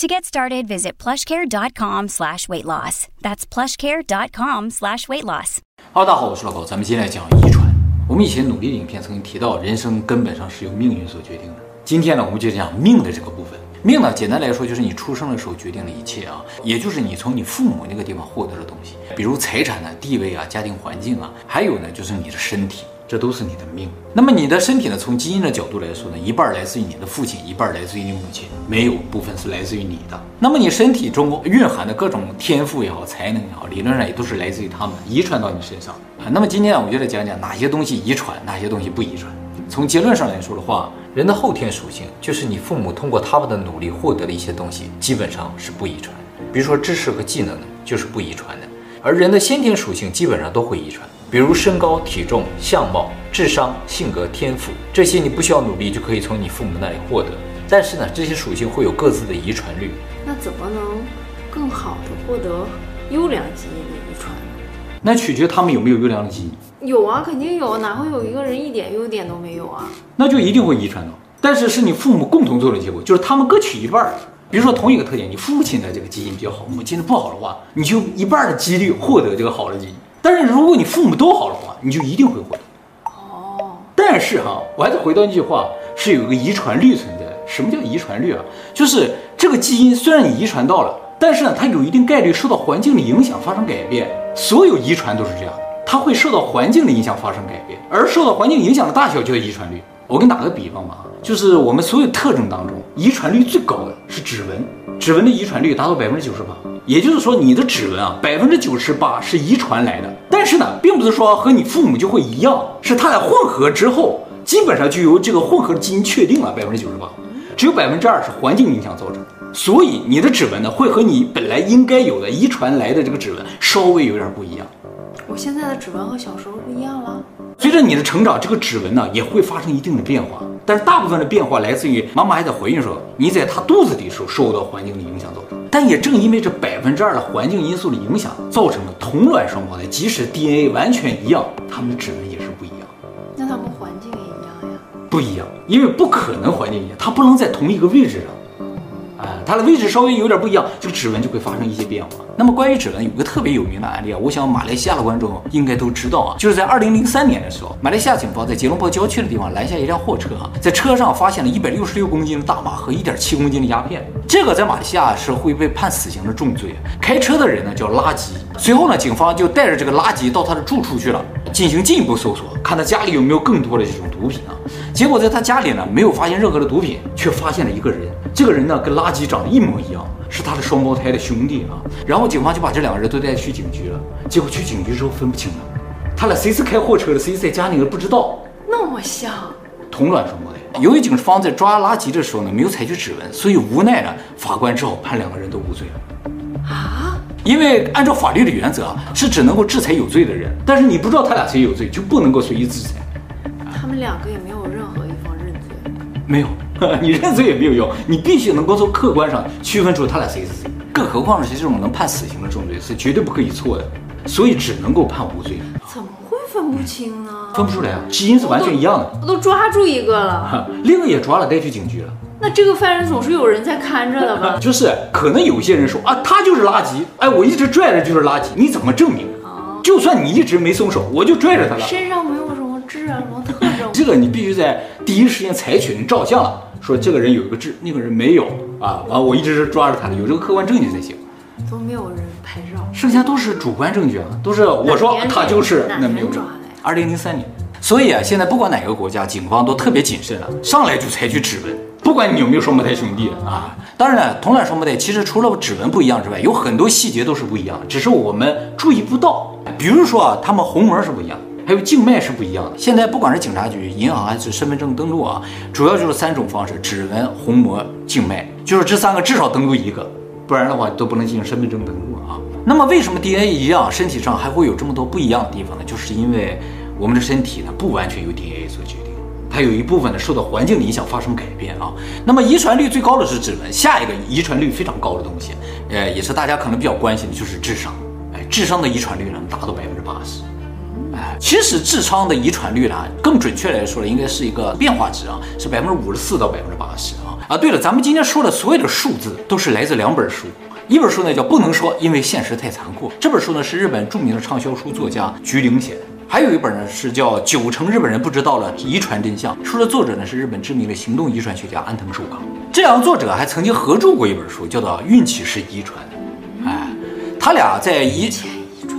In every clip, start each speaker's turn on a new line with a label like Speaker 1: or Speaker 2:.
Speaker 1: To get started, visit plushcare.com slash weight loss. That's plushcare.com slash weight loss.
Speaker 2: 好大家好，我是老高，咱们今天来讲遗传。我们以前努力的影片曾经提到，人生根本上是由命运所决定的。今天呢，我们就讲命的这个部分。命呢，简单来说就是你出生的时候决定了一切啊，也就是你从你父母那个地方获得的东西，比如财产啊、地位啊、家庭环境啊，还有呢就是你的身体。这都是你的命。那么你的身体呢？从基因的角度来说呢，一半来自于你的父亲，一半来自于你母亲，没有部分是来自于你的。那么你身体中蕴含的各种天赋也好，才能也好，理论上也都是来自于他们遗传到你身上啊。那么今天啊，我就来讲讲哪些东西遗传，哪些东西不遗传。从结论上来说的话，人的后天属性就是你父母通过他们的努力获得的一些东西，基本上是不遗传。比如说知识和技能呢，就是不遗传的。而人的先天属性基本上都会遗传。比如身高、体重、相貌、智商、性格、天赋，这些你不需要努力就可以从你父母那里获得。但是呢，这些属性会有各自的遗传率。
Speaker 3: 那怎么能更好的获得优良基因的遗传呢？
Speaker 2: 那取决他们有没有优良的基因。
Speaker 3: 有啊，肯定有，哪会有一个人一点优点都没有啊？
Speaker 2: 那就一定会遗传到。但是是你父母共同做的结果，就是他们各取一半。比如说同一个特点，你父亲的这个基因比较好，母亲的不好的话，你就一半的几率获得这个好的基因。但是如果你父母都好的话，你就一定会获得。
Speaker 3: 哦。
Speaker 2: 但是哈，我还是回到那句话，是有一个遗传率存在的。什么叫遗传率啊？就是这个基因虽然你遗传到了，但是呢，它有一定概率受到环境的影响发生改变。所有遗传都是这样的，它会受到环境的影响发生改变，而受到环境影响的大小就叫遗传率。我给你打个比方吧，就是我们所有特征当中，遗传率最高的是指纹，指纹的遗传率达到百分之九十八。也就是说，你的指纹啊，百分之九十八是遗传来的。但是呢，并不是说和你父母就会一样，是它俩混合之后，基本上就由这个混合的基因确定了百分之九十八，只有百分之二是环境影响造成。所以你的指纹呢，会和你本来应该有的遗传来的这个指纹稍微有点不一样。
Speaker 3: 我现在的指纹和小时候不一样了。
Speaker 2: 随着你的成长，这个指纹呢也会发生一定的变化，但是大部分的变化来自于妈妈还在怀孕时候，你在她肚子里的时候受到环境的影响造成。但也正因为这百分之二的环境因素的影响，造成了同卵双胞胎，即使 DNA 完全一样，他们的指纹也是不一样。
Speaker 3: 那他们环境也一样呀？
Speaker 2: 不一样，因为不可能环境一样，它不能在同一个位置上。它的位置稍微有点不一样，这个指纹就会发生一些变化。那么关于指纹，有个特别有名的案例啊，我想马来西亚的观众应该都知道啊，就是在二零零三年的时候，马来西亚警方在吉隆坡郊区的地方拦下一辆货车啊，在车上发现了一百六十六公斤的大麻和一点七公斤的鸦片，这个在马来西亚是会被判死刑的重罪。开车的人呢叫拉吉，随后呢警方就带着这个拉吉到他的住处去了，进行进一步搜索，看他家里有没有更多的这种毒品啊。结果在他家里呢没有发现任何的毒品，却发现了一个人。这个人呢，跟垃圾长得一模一样，是他的双胞胎的兄弟啊。然后警方就把这两个人都带去警局了。结果去警局之后分不清了，他俩谁是开货车的，谁是在家里的不知道。
Speaker 3: 那么像，
Speaker 2: 同卵双胞胎。由于警方在抓垃圾的时候呢，没有采取指纹，所以无奈呢，法官只好判两个人都无罪了。
Speaker 3: 啊？
Speaker 2: 因为按照法律的原则啊，是只能够制裁有罪的人，但是你不知道他俩谁有罪，就不能够随意制裁。
Speaker 3: 他们两个也没有任何一方认罪。
Speaker 2: 没有。你认罪也没有用，你必须能够从客观上区分出他俩谁是谁。更何况是这种能判死刑的重罪，是绝对不可以错的，所以只能够判无罪。
Speaker 3: 怎么会分不清呢？
Speaker 2: 分不出来啊，基因是完全一样的。
Speaker 3: 我都，我都抓住一个了，
Speaker 2: 另一个也抓了，带去警局了。
Speaker 3: 那这个犯人总是有人在看着的吧？
Speaker 2: 就是可能有些人说啊，他就是垃圾，哎，我一直拽着就是垃圾，你怎么证明？哦，就算你一直没松手，我就拽着他了。
Speaker 3: 身上没有什么痣啊，什么特征？
Speaker 2: 这个你必须在第一时间采取，你照相了。说这个人有一个痣，那个人没有啊！完，我一直是抓着他的，有这个客观证据才行。
Speaker 3: 都没有人拍照，
Speaker 2: 剩下都是主观证据啊，都是我说他就是，那没有？二零零三年。所以啊，现在不管哪个国家，警方都特别谨慎了，上来就采取指纹，不管你有没有双胞胎兄弟啊。当然了，同卵双胞胎其实除了指纹不一样之外，有很多细节都是不一样的，只是我们注意不到。比如说啊，他们虹膜是不一样，还有静脉是不一样的。现在不管是警察局、银行还是身份证登录啊，主要就是三种方式：指纹、虹膜、静脉，就是这三个至少登录一个，不然的话都不能进行身份证登录啊。那么为什么 DNA 一样，身体上还会有这么多不一样的地方呢？就是因为。我们的身体呢，不完全由 DNA 所决定，它有一部分呢受到环境的影响发生改变啊。那么遗传率最高的是指纹，下一个遗传率非常高的东西，呃，也是大家可能比较关心的，就是智商。哎，智商的遗传率呢达到百分之八十。哎，其实智商的遗传率呢，更准确来说呢，应该是一个变化值啊，是百分之五十四到百分之八十啊。啊，对了，咱们今天说的所有的数字都是来自两本书，一本书呢叫《不能说，因为现实太残酷》，这本书呢是日本著名的畅销书作家菊玲写的。还有一本呢，是叫《九成日本人不知道的遗传真相》，书的作者呢是日本知名的行动遗传学家安藤寿康。这两个作者还曾经合著过一本书，叫做《运气是遗传》。哎，他俩在遗
Speaker 3: 前遗传，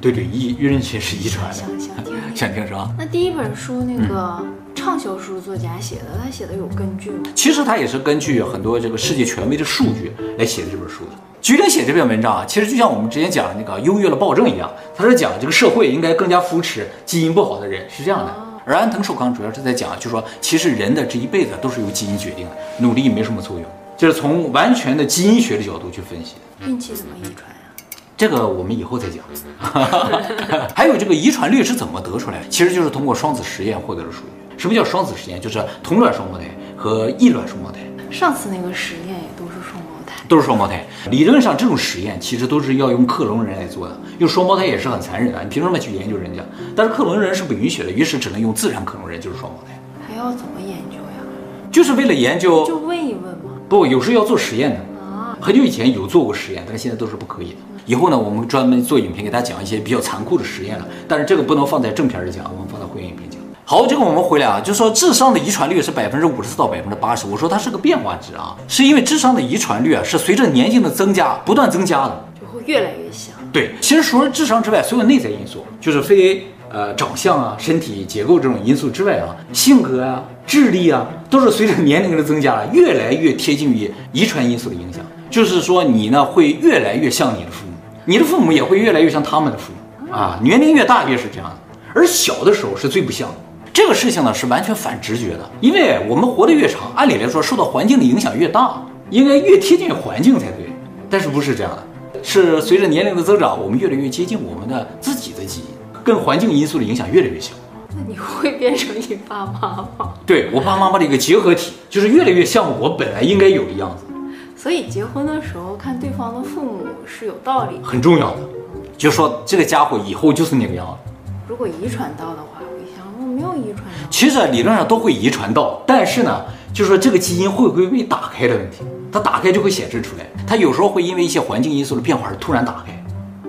Speaker 2: 对对，遗运气是遗传的。
Speaker 3: 想想听，
Speaker 2: 想听是吧？
Speaker 3: 那第一本书那个畅销书作家写的，他写的有根据吗？
Speaker 2: 其实他也是根据很多这个世界权威的数据来写的这本书的。菊玲写这篇文章啊，其实就像我们之前讲的那个优越了暴政一样，他是讲这个社会应该更加扶持基因不好的人，是这样的。而安藤寿康主要是在讲，就是说其实人的这一辈子都是由基因决定的，努力没什么作用，就是从完全的基因学的角度去分析。
Speaker 3: 运气怎么遗传呀？
Speaker 2: 这个我们以后再讲。还有这个遗传率是怎么得出来的？其实就是通过双子实验获得的数据。什么叫双子实验？就是同卵双胞胎和异卵双胞胎。
Speaker 3: 上次那个实验也都是双胞胎，
Speaker 2: 都是双胞胎。理论上，这种实验其实都是要用克隆人来做的，用双胞胎也是很残忍的。你凭什么去研究人家？但是克隆人是不允许的，于是只能用自然克隆人，就是双胞胎。
Speaker 3: 还要怎么研究呀？
Speaker 2: 就是为了研究，
Speaker 3: 就问一问吗？
Speaker 2: 不，有时候要做实验的。啊，很久以前有做过实验，但是现在都是不可以的。以后呢，我们专门做影片给大家讲一些比较残酷的实验了。但是这个不能放在正片里讲，我们放。好，这个我们回来啊，就说智商的遗传率是百分之五十四到百分之八十。我说它是个变化值啊，是因为智商的遗传率啊是随着年龄的增加不断增加的，
Speaker 3: 就会越来越像。
Speaker 2: 对，其实除了智商之外，所有内在因素，就是非呃长相啊、身体结构这种因素之外啊，性格啊、智力啊，都是随着年龄的增加越来越贴近于遗传因素的影响。就是说你呢会越来越像你的父母，你的父母也会越来越像他们的父母啊。年龄越大越是这样的，而小的时候是最不像的。这个事情呢是完全反直觉的，因为我们活得越长，按理来说受到环境的影响越大，应该越贴近环境才对。但是不是这样的，是随着年龄的增长，我们越来越接近我们的自己的基因，跟环境因素的影响越来越小。
Speaker 3: 那你会变成你爸妈吗？
Speaker 2: 对，我爸妈妈的一个结合体，就是越来越像我本来应该有的样子。
Speaker 3: 所以结婚的时候看对方的父母是有道理，
Speaker 2: 很重要的，就说这个家伙以后就是那个样子。
Speaker 3: 如果遗传到的话。没有遗传，
Speaker 2: 其实理论上都会遗传到，但是呢，就是说这个基因会不会被打开的问题，它打开就会显示出来，它有时候会因为一些环境因素的变化而突然打开，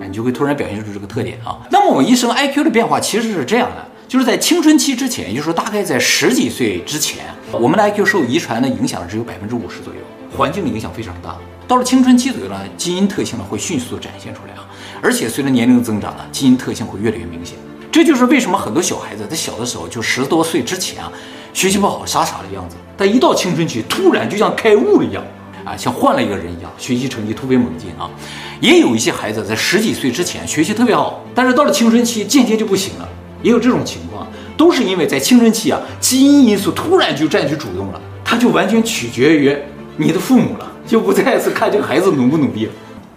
Speaker 2: 哎，你就会突然表现出这个特点啊。那么我们一生 IQ 的变化其实是这样的，就是在青春期之前，也就是说大概在十几岁之前，我们的 IQ 受遗传的影响只有百分之五十左右，环境的影响非常大。到了青春期左右呢，基因特性呢会迅速展现出来啊，而且随着年龄的增长呢，基因特性会越来越明显。这就是为什么很多小孩子在小的时候就十多岁之前啊，学习不好，傻傻的样子，但一到青春期，突然就像开悟了一样，啊，像换了一个人一样，学习成绩突飞猛进啊。也有一些孩子在十几岁之前学习特别好，但是到了青春期渐渐就不行了，也有这种情况，都是因为在青春期啊，基因因素突然就占据主动了，他就完全取决于你的父母了，就不再是看这个孩子努不努力了。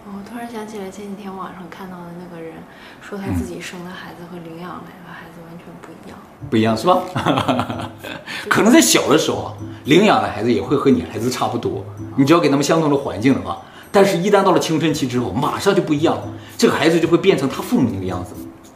Speaker 3: 我突然想起来前几天网上看到的那个人说他自己生孩子和领养来的孩子完全不一样，
Speaker 2: 不一样是吧？可能在小的时候啊，领养的孩子也会和你孩子差不多，你只要给他们相同的环境的话，但是一旦到了青春期之后，马上就不一样了，这个孩子就会变成他父母那个样子。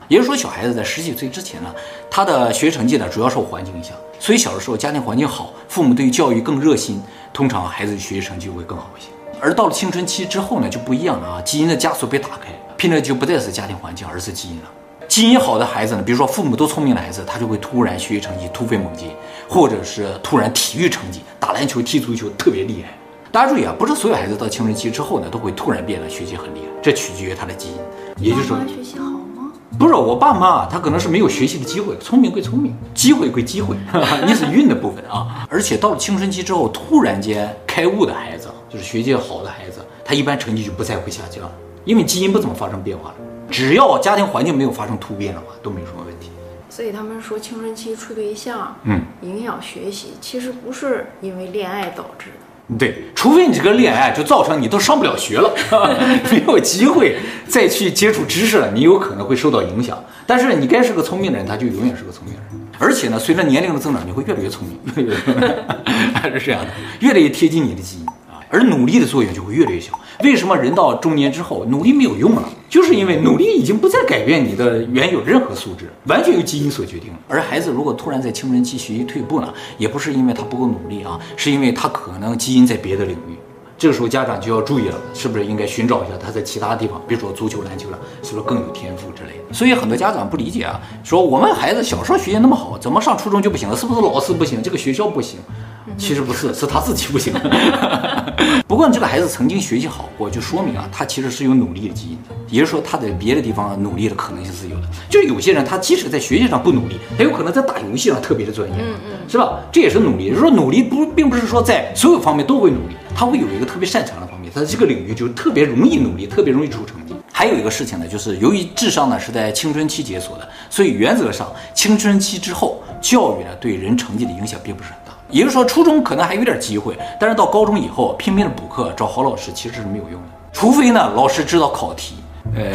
Speaker 2: 也就是说，小孩子在十几岁之前呢，他的学习成绩呢主要受环境影响，所以小的时候家庭环境好，父母对于教育更热心，通常孩子学习成绩会更好一些。而到了青春期之后呢，就不一样了啊，基因的枷锁被打开。拼的就不再是家庭环境，而是基因了。基因好的孩子呢，比如说父母都聪明的孩子，他就会突然学习成绩突飞猛进，或者是突然体育成绩，打篮球、踢足球特别厉害。大家注意啊，不是所有孩子到青春期之后呢，都会突然变得学习很厉害，这取决于他的基因。也就是说，
Speaker 3: 学习好吗？
Speaker 2: 不是，我爸妈他可能是没有学习的机会，聪明归聪明，机会归机会，你是运的部分啊。而且到了青春期之后，突然间开悟的孩子，就是学习好的孩子，他一般成绩就不再会下降，因为基因不怎么发生变化了。只要家庭环境没有发生突变的话，都没有什么问题。
Speaker 3: 所以他们说青春期处对象，
Speaker 2: 嗯，
Speaker 3: 影响学习，其实不是因为恋爱导致的。
Speaker 2: 对，除非你这个恋爱就造成你都上不了学了，没有机会再去接触知识了，你有可能会受到影响。但是你该是个聪明的人，他就永远是个聪明人。而且呢，随着年龄的增长，你会越来越聪明，越来越还是这样的，越来越贴近你的基因啊。而努力的作用就会越来越小。为什么人到中年之后努力没有用了？就是因为努力已经不再改变你的原有任何素质，完全由基因所决定。而孩子如果突然在青春期学习退步呢，也不是因为他不够努力啊，是因为他可能基因在别的领域。这个时候家长就要注意了，是不是应该寻找一下他在其他地方，比如说足球、篮球了，是不是更有天赋之类的？所以很多家长不理解啊，说我们孩子小时候学习那么好，怎么上初中就不行了？是不是老师不行，这个学校不行？其实不是，是他自己不行。不过你这个孩子曾经学习好过，就说明啊，他其实是有努力的基因的。也就是说，他在别的地方努力的可能性是有的。就有些人，他即使在学习上不努力，他有可能在打游戏上特别的专业，
Speaker 3: 嗯嗯，
Speaker 2: 是吧？这也是努力。就是说，努力不并不是说在所有方面都会努力，他会有一个特别擅长的方面，他这个领域就特别容易努力，特别容易出成绩。还有一个事情呢，就是由于智商呢是在青春期解锁的，所以原则上青春期之后教育呢对人成绩的影响并不是很大。也就是说，初中可能还有点机会，但是到高中以后拼命的补课，找好老师其实是没有用的，除非呢老师知道考题，呃，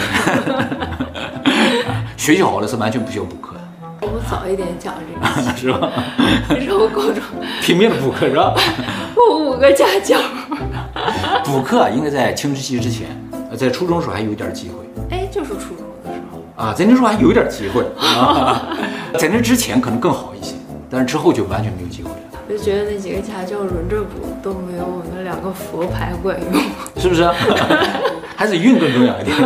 Speaker 2: 学习好了是完全不需要补课的。
Speaker 3: 我们早一点讲这个，
Speaker 2: 是吧？
Speaker 3: 是我高中
Speaker 2: 拼命的补课是吧？
Speaker 3: 我五个家教。
Speaker 2: 补课应该在青春期之前，在初中时候还有一点机会。
Speaker 3: 哎，就是初中的时候
Speaker 2: 啊，在那时候还有一点机会啊，在那之前可能更好一些。但是之后就完全没有机会了。
Speaker 3: 就觉得那几个家教轮着补都没有我那两个佛牌管用，
Speaker 2: 是不是？还是运更重要一点。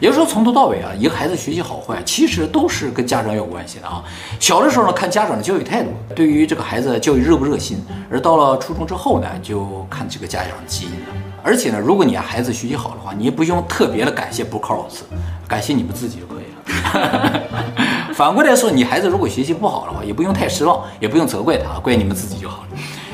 Speaker 2: 也就是说，从头到尾啊，一个孩子学习好坏，其实都是跟家长有关系的啊。小的时候呢，看家长的教育态度，对于这个孩子教育热不热心；而到了初中之后呢，就看这个家长基因了。而且呢，如果你孩子学习好的话，你也不用特别的感谢补考老师，感谢你们自己就可以了。反过来说，你孩子如果学习不好的话，也不用太失望，也不用责怪他，怪你们自己就好了。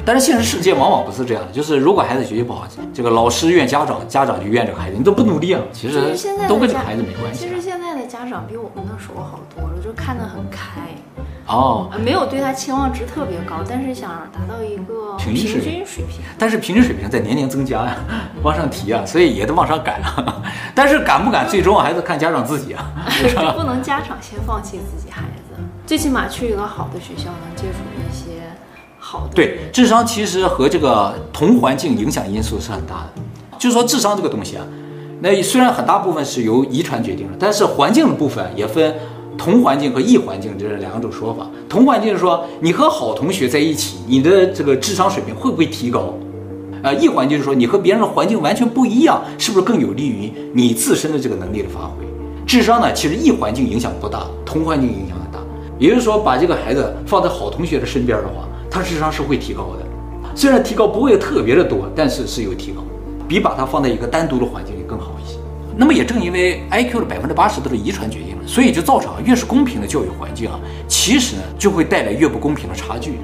Speaker 2: 但是现实世界往往不是这样的，就是如果孩子学习不好，这个老师怨家长，家长就怨这个孩子，你都不努力啊。其实都跟这个孩子没关系。
Speaker 3: 其实现在的家长比我们那时候好多了，就看得很开。
Speaker 2: 哦，
Speaker 3: 没有对他期望值特别高，但是想达到一个平均水平。
Speaker 2: 但是平均水平在年年增加呀，往上提啊，所以也得往上赶啊。但是敢不敢，最终还是看家长自己啊。
Speaker 3: 不能家长先放弃自己孩子，最起码去一个好的学校，能接触一些好的。
Speaker 2: 对，智商其实和这个同环境影响因素是很大的。就是说智商这个东西啊，那虽然很大部分是由遗传决定的，但是环境的部分也分。同环境和异环境这是两种说法。同环境是说你和好同学在一起，你的这个智商水平会不会提高？啊，异环境是说你和别人的环境完全不一样，是不是更有利于你自身的这个能力的发挥？智商呢，其实异环境影响不大，同环境影响很大。也就是说，把这个孩子放在好同学的身边的话，他智商是会提高的。虽然提高不会特别的多，但是是有提高，比把他放在一个单独的环境里更好。那么也正因为 IQ 的百分之八十都是遗传决定的，所以就造成啊，越是公平的教育环境啊，其实呢就会带来越不公平的差距。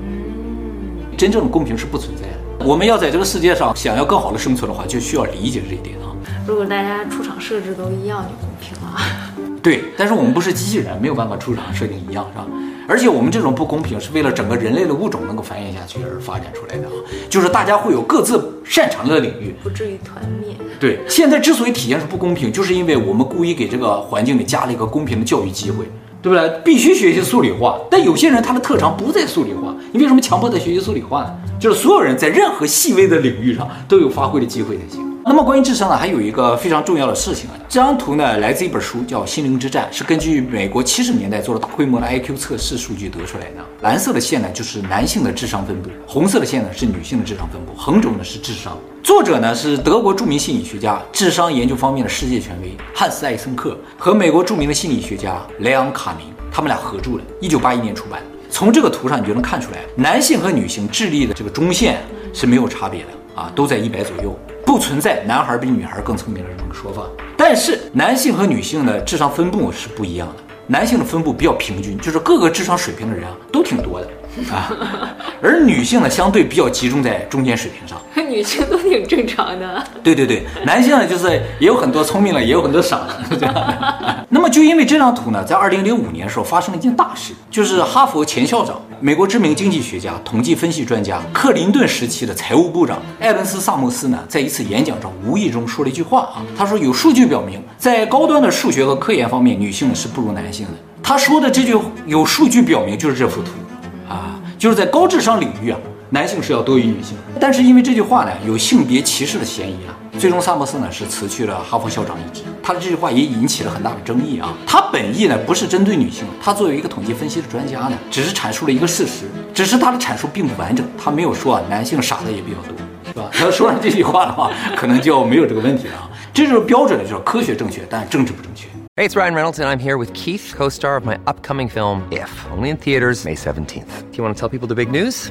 Speaker 2: 嗯，真正的公平是不存在的。我们要在这个世界上想要更好的生存的话，就需要理解这一点啊。
Speaker 3: 如果大家出厂设置都一样，就公平了。
Speaker 2: 对，但是我们不是机器人，没有办法出厂设定一样，是吧？而且我们这种不公平是为了整个人类的物种能够繁衍下去而发展出来的啊，就是大家会有各自擅长的领域，
Speaker 3: 不至于团灭。
Speaker 2: 对，现在之所以体现出不公平，就是因为我们故意给这个环境里加了一个公平的教育机会，对不对？必须学习数理化，但有些人他的特长不在数理化，你为什么强迫他学习数理化呢？就是所有人在任何细微的领域上都有发挥的机会才行。那么关于智商呢，还有一个非常重要的事情啊。这张图呢，来自一本书，叫《心灵之战》，是根据美国七十年代做了大规模的 IQ 测试数据得出来的。蓝色的线呢，就是男性的智商分布；红色的线呢，是女性的智商分布。横轴呢是智商。作者呢是德国著名心理学家、智商研究方面的世界权威汉斯·艾森克和美国著名的心理学家莱昂·卡明，他们俩合著的，一九八一年出版。从这个图上你就能看出来，男性和女性智力的这个中线是没有差别的。啊，都在一百左右，不存在男孩比女孩更聪明的这么个说法。但是男性和女性的智商分布是不一样的，男性的分布比较平均，就是各个智商水平的人啊都挺多的。啊，而女性呢，相对比较集中在中间水平上。
Speaker 3: 女性都挺正常的。
Speaker 2: 对对对，男性呢，就是也有很多聪明的，也有很多傻的。就因为这张图呢，在二零零五年的时候发生了一件大事，就是哈佛前校长、美国知名经济学家、统计分析专家、克林顿时期的财务部长艾文斯·萨默斯呢，在一次演讲中无意中说了一句话啊，他说有数据表明，在高端的数学和科研方面，女性是不如男性的。他说的这句有数据表明，就是这幅图。啊就是在高智商领域啊，男性是要多于女性。但是因为这句话呢，有性别歧视的嫌疑啊，最终萨默斯呢是辞去了哈佛校长一职。他的这句话也引起了很大的争议啊。他本意呢不是针对女性，他作为一个统计分析的专家呢，只是阐述了一个事实，只是他的阐述并不完整。他没有说啊，男性傻的也比较多，是吧？他说完这句话的话，可能就没有这个问题了啊。这就是标准的，就是科学正确，但政治不正确。
Speaker 4: Hey, it's Ryan Reynolds, and I'm here with Keith, co-star of my upcoming film, If, only in theaters May 17th. Do you want to tell people the big news?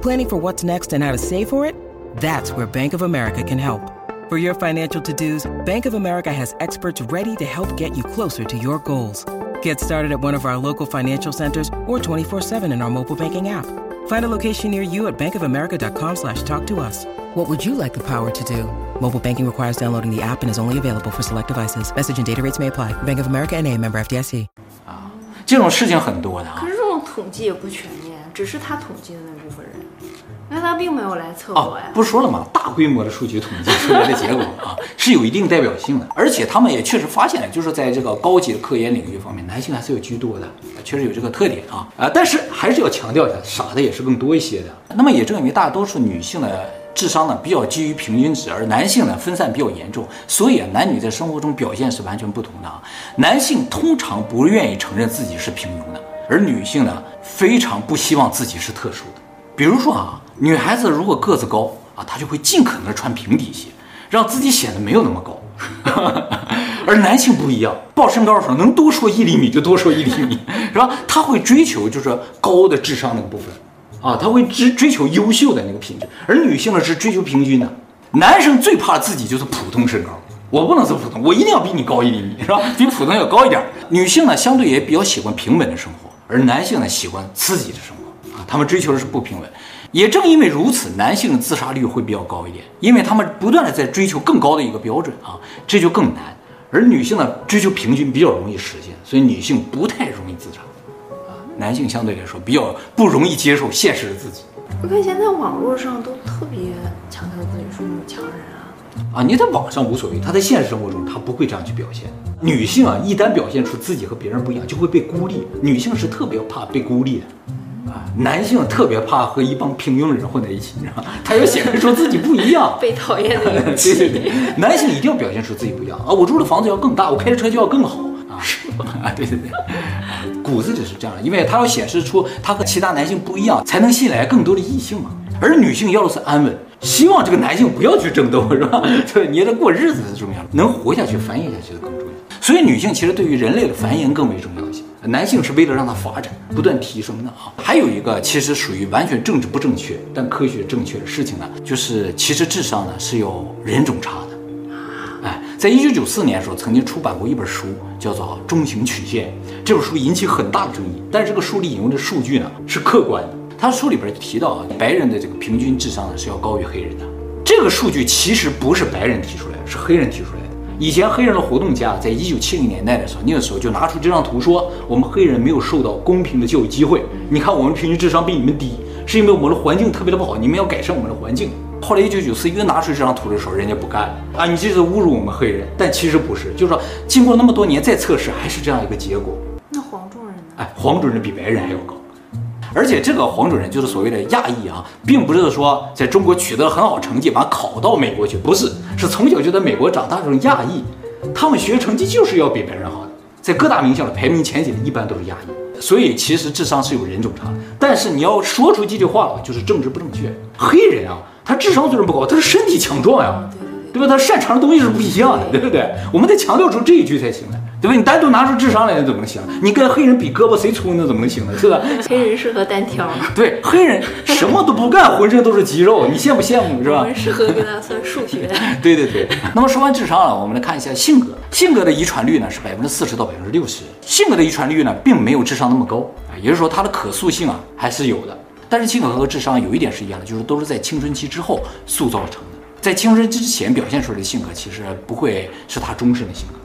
Speaker 5: Planning for what's next and how to save for it? That's where Bank of America can help. For your financial to-dos, Bank of America has experts ready to help get you closer to your goals. Get started at one of our local financial centers or 24-7 in our mobile banking app. Find a location near you at bankofamerica.com slash talk to us. What would you like the power to do? Mobile banking requires downloading the app and is only available for select devices. Message and data rates may apply. Bank of America and a member FDIC.
Speaker 2: 啊，这种事情很多的啊。
Speaker 3: 可是这种统计也不全面， 只是他统计的那部分人。那他并没有来测过呀、
Speaker 2: 哦，不是说了吗？大规模的数据统计出来的结果 啊，是有一定代表性的，而且他们也确实发现了，就是在这个高级的科研领域方面，男性还是有居多的，确实有这个特点啊啊！但是还是要强调一下，傻的也是更多一些的。那么也正因为大多数女性的智商呢比较基于平均值，而男性呢分散比较严重，所以啊，男女在生活中表现是完全不同的啊。男性通常不愿意承认自己是平庸的，而女性呢非常不希望自己是特殊的。比如说啊。女孩子如果个子高啊，她就会尽可能穿平底鞋，让自己显得没有那么高。而男性不一样，报身高的时候能多说一厘米就多说一厘米，是吧？他会追求就是高的智商那个部分，啊，他会追追求优秀的那个品质。而女性呢是追求平均的。男生最怕自己就是普通身高，我不能是普通，我一定要比你高一厘米，是吧？比普通要高一点。女性呢相对也比较喜欢平稳的生活，而男性呢喜欢刺激的生活，啊，他们追求的是不平稳。也正因为如此，男性的自杀率会比较高一点，因为他们不断的在追求更高的一个标准啊，这就更难。而女性呢，追求平均比较容易实现，所以女性不太容易自杀，啊，男性相对来说比较不容易接受现实的自己。
Speaker 3: 我看现在网络上都特别强调自己是女强人啊，
Speaker 2: 啊，你在网上无所谓，他在现实生活中他不会这样去表现。女性啊，一旦表现出自己和别人不一样，就会被孤立。女性是特别怕被孤立的。啊，男性特别怕和一帮平庸人混在一起，你知道吗？他要显示出自己不一样，
Speaker 3: 被讨厌的 人。
Speaker 2: 对对对，男性一定要表现出自己不一样啊！我住的房子要更大，我开的车就要更好啊！是吧？啊，对对对，骨子里是这样的，因为他要显示出他和其他男性不一样，才能吸引来更多的异性嘛。而女性要的是安稳，希望这个男性不要去争斗，是吧？对，你得过日子是重要的，能活下去、繁衍下去的更重要。所以女性其实对于人类的繁衍更为重要一些。男性是为了让它发展，不断提升的啊。还有一个其实属于完全政治不正确但科学正确的事情呢，就是其实智商呢是有人种差的。哎，在一九九四年的时候，曾经出版过一本书，叫做《中型曲线》。这本书引起很大的争议，但是这个书里引用的数据呢是客观的。他书里边提到啊，白人的这个平均智商呢是要高于黑人的。这个数据其实不是白人提出来的，是黑人提出来的。以前黑人的活动家在一九七零年代的时候，那个时候就拿出这张图说，我们黑人没有受到公平的教育机会。你看我们平均智商比你们低，是因为我们的环境特别的不好，你们要改善我们的环境。后来一九九四又拿出这张图的时候，人家不干啊，你这是侮辱我们黑人。但其实不是，就是说经过那么多年再测试，还是这样一个结果。
Speaker 3: 那黄种人呢？
Speaker 2: 哎，黄种人比白人还要高。而且这个黄种人就是所谓的亚裔啊，并不是说在中国取得了很好成绩，把考到美国去，不是，是从小就在美国长大这种亚裔，他们学习成绩就是要比别人好的，在各大名校的排名前几的一般都是亚裔，所以其实智商是有人种差的。但是你要说出这句话了，就是政治不正确。黑人啊，他智商虽然不高，他是身体强壮呀，对吧？他擅长的东西是不一样的，对不对？我们得强调出这一句才行呢。对吧？你单独拿出智商来，那怎么能行？你跟黑人比胳膊谁粗，那怎么能行呢？是吧？
Speaker 3: 黑人适合单挑。
Speaker 2: 对，黑人什么都不干，浑身都是肌肉，你羡不羡慕是吧？
Speaker 3: 我们适合跟他算数学。
Speaker 2: 对对对。那么说完智商了，我们来看一下性格。性格的遗传率呢是百分之四十到百分之六十。性格的遗传率呢并没有智商那么高啊，也就是说它的可塑性啊还是有的。但是性格和智商有一点是一样的，就是都是在青春期之后塑造成的。在青春期之前表现出来的性格，其实不会是他终身的性格。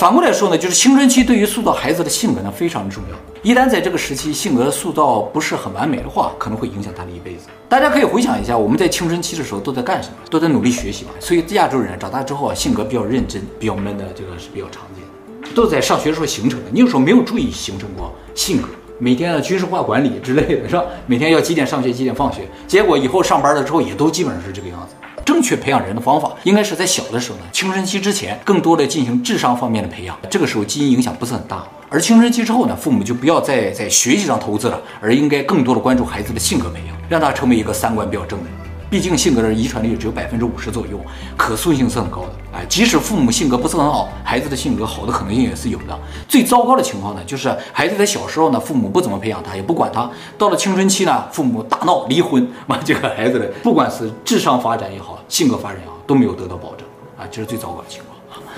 Speaker 2: 反过来说呢，就是青春期对于塑造孩子的性格呢非常重要。一旦在这个时期性格塑造不是很完美的话，可能会影响他的一辈子。大家可以回想一下，我们在青春期的时候都在干什么？都在努力学习嘛。所以亚洲人长大之后啊，性格比较认真、比较闷的这个是比较常见的，都在上学的时候形成的。你有时候没有注意形成过性格，每天的军事化管理之类的是吧？每天要几点上学，几点放学，结果以后上班了之后也都基本上是这个样子。正确培养人的方法，应该是在小的时候呢，青春期之前，更多的进行智商方面的培养。这个时候基因影响不是很大。而青春期之后呢，父母就不要再在学习上投资了，而应该更多的关注孩子的性格培养，让他成为一个三观比较正的人。毕竟性格的遗传率只有百分之五十左右，可塑性是很高的。哎，即使父母性格不是很好，孩子的性格好的可能性也是有的。最糟糕的情况呢，就是孩子在小时候呢，父母不怎么培养他，也不管他。到了青春期呢，父母大闹离婚，把这个孩子的不管是智商发展也好，性格发展也好，都没有得到保证。啊，这是最糟糕的情况。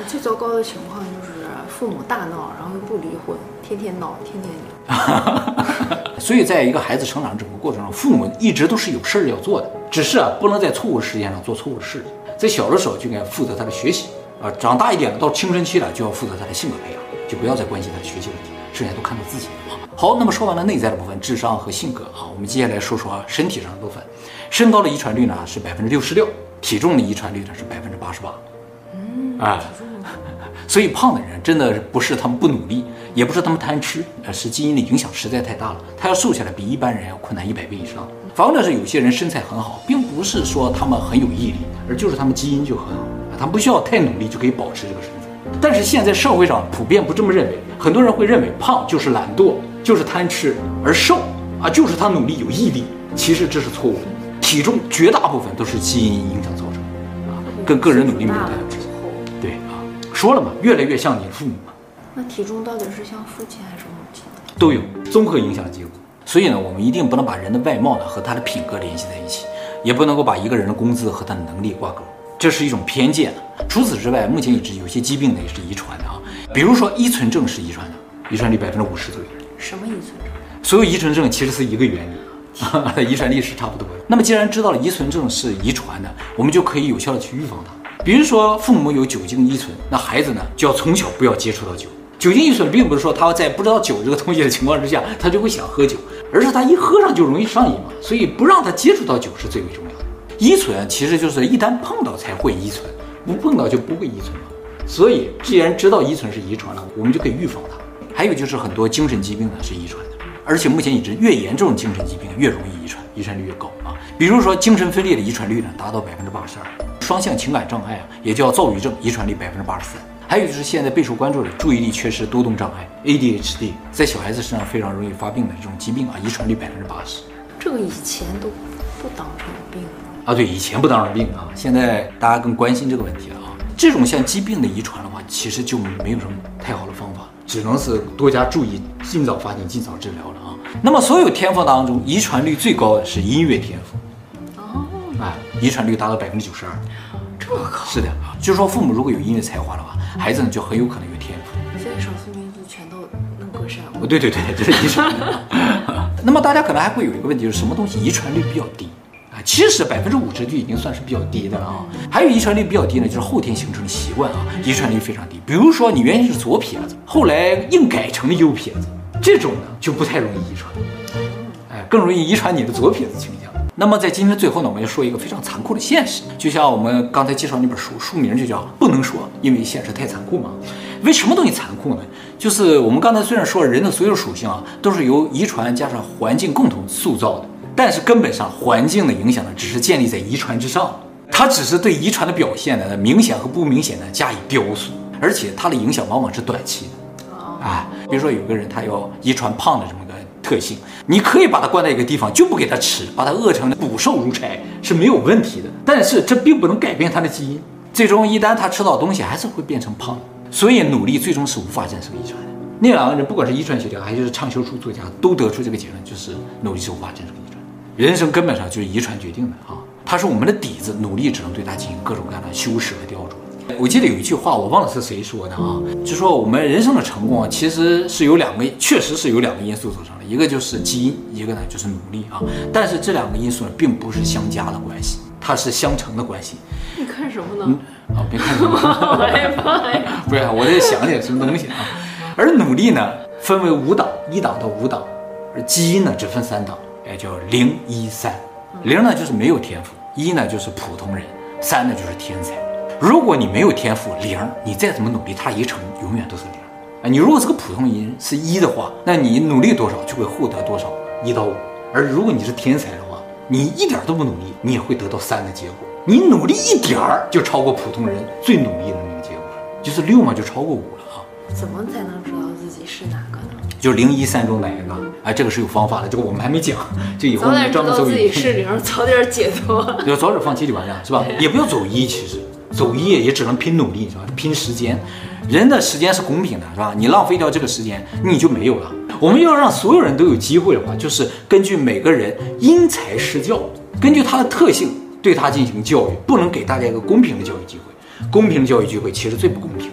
Speaker 3: 最糟糕的情况就是父母大闹，然后又不离婚，天天闹，天天闹。
Speaker 2: 所以，在一个孩子成长整个过程中，父母一直都是有事儿要做的，只是啊，不能在错误时间上做错误的事情。在小的时候就应该负责他的学习啊，长大一点了，到青春期了就要负责他的性格培养，就不要再关心他的学习问题，剩下都看到自己。好，那么说完了内在的部分，智商和性格啊，我们接下来说说身体上的部分。身高的遗传率呢是百分之六十六，体重的遗传率呢是百分之八十八。嗯，啊。所以胖的人真的不是他们不努力，也不是他们贪吃，而是基因的影响实在太大了。他要瘦下来比一般人要困难一百倍以上。反过来是有些人身材很好，并不是说他们很有毅力，而就是他们基因就很好，他们不需要太努力就可以保持这个身材。但是现在社会上普遍不这么认为，很多人会认为胖就是懒惰，就是贪吃，而瘦啊就是他努力有毅力。其实这是错误的，体重绝大部分都是基因影响造成的啊，跟个人努力没有太大关系。说了嘛，越来越像你的父母嘛。
Speaker 3: 那体重到底是像父亲还是母亲？
Speaker 2: 都有综合影响的结果。所以呢，我们一定不能把人的外貌呢和他的品格联系在一起，也不能够把一个人的工资和他的能力挂钩，这是一种偏见。除此之外，目前已知有些疾病呢也是遗传的啊，比如说依存症是遗传的，遗传率百分之五十左右。
Speaker 3: 什么遗存症？
Speaker 2: 所有遗传症其实是一个原理，遗传历史差不多。那么既然知道了遗存症是遗传的，我们就可以有效的去预防它。比如说，父母有酒精依存，那孩子呢就要从小不要接触到酒。酒精依存并不是说他在不知道酒这个东西的情况之下，他就会想喝酒，而是他一喝上就容易上瘾嘛。所以不让他接触到酒是最为重要的。依存其实就是一旦碰到才会依存，不碰到就不会依存嘛。所以既然知道依存是遗传了，我们就可以预防它。还有就是很多精神疾病呢是遗传，而且目前已知越严重的精神疾病越容易遗传，遗传率越高啊。比如说精神分裂的遗传率呢达到百分之八十二。双向情感障碍啊，也叫躁郁症，遗传率百分之八十三。还有就是现在备受关注的注意力缺失多动障碍 （ADHD），在小孩子身上非常容易发病的这种疾病啊，遗传率百分之八十。
Speaker 3: 这个以前都不当成病
Speaker 2: 啊？对，以前不当成病啊，现在大家更关心这个问题了啊。这种像疾病的遗传的话，其实就没有什么太好的只能是多加注意，尽早发现，尽早治疗了啊。那么所有天赋当中，遗传率最高的是音乐天赋。啊，遗传率达到百分之九十二，
Speaker 3: 这么高？
Speaker 2: 是的啊，就是说父母如果有音乐才华的话，孩子呢就很有可能有天赋。
Speaker 3: 现在少数民族全都能歌善舞。
Speaker 2: 哦，对对对，这是遗传。那么大家可能还会有一个问题，就是什么东西遗传率比较低啊？其实百分之五十就已经算是比较低的了啊。还有遗传率比较低呢，就是后天形成的习惯啊，遗传率非常低。比如说你原先是左撇子，后来硬改成了右撇子，这种呢就不太容易遗传，哎，更容易遗传你的左撇子倾向。那么在今天最后呢，我们要说一个非常残酷的现实，就像我们刚才介绍那本书，书名就叫《不能说》，因为现实太残酷嘛。为什么东西残酷呢？就是我们刚才虽然说人的所有属性啊，都是由遗传加上环境共同塑造的，但是根本上环境的影响呢，只是建立在遗传之上，它只是对遗传的表现呢，明显和不明显的加以雕塑，而且它的影响往往是短期的。啊，比如说有个人他要遗传胖的这么个特性，你可以把他关在一个地方，就不给他吃，把他饿成骨瘦如柴是没有问题的，但是这并不能改变他的基因，最终一旦他吃到东西，还是会变成胖。所以努力最终是无法战胜遗传的。那两个人，不管是遗传学家还是畅销书作家，都得出这个结论，就是努力是无法战胜。人生根本上就是遗传决定的啊，它是我们的底子，努力只能对它进行各种各样的修饰和雕琢。我记得有一句话，我忘了是谁说的啊，就说我们人生的成功啊，其实是由两个，确实是由两个因素组成的，一个就是基因，一个呢就是努力啊。但是这两个因素呢，并不是相加的关系，它是相乘的关系。
Speaker 3: 你看什么呢？嗯
Speaker 2: 啊，别看什么，害怕呀！不是，我在想点什么东西啊。而努力呢，分为五档，一档到五档；而基因呢，只分三档，哎，叫零一三。零呢就是没有天赋，一呢就是普通人，三呢就是天才。如果你没有天赋，零，你再怎么努力，它一乘永远都是零。啊，你如果是个普通人，是一的话，那你努力多少就会获得多少，一到五。而如果你是天才的话，你一点都不努力，你也会得到三的结果。你努力一点儿就超过普通人最努力的那个结果，就是六嘛，就超过五了啊。
Speaker 3: 怎么才能知道自己是哪个呢？
Speaker 2: 就是零一三中哪一个？哎，这个是有方法的，这个我们还没讲。就以后
Speaker 3: 早点知道自己是零，早点解脱。
Speaker 2: 要早点放弃就完了，是吧？也不要走一，其实走一也只能拼努力，是吧？拼时间，人的时间是公平的，是吧？你浪费掉这个时间，你就没有了。我们要让所有人都有机会的话，就是根据每个人因材施教，根据他的特性。对他进行教育，不能给大家一个公平的教育机会。公平的教育机会其实最不公平。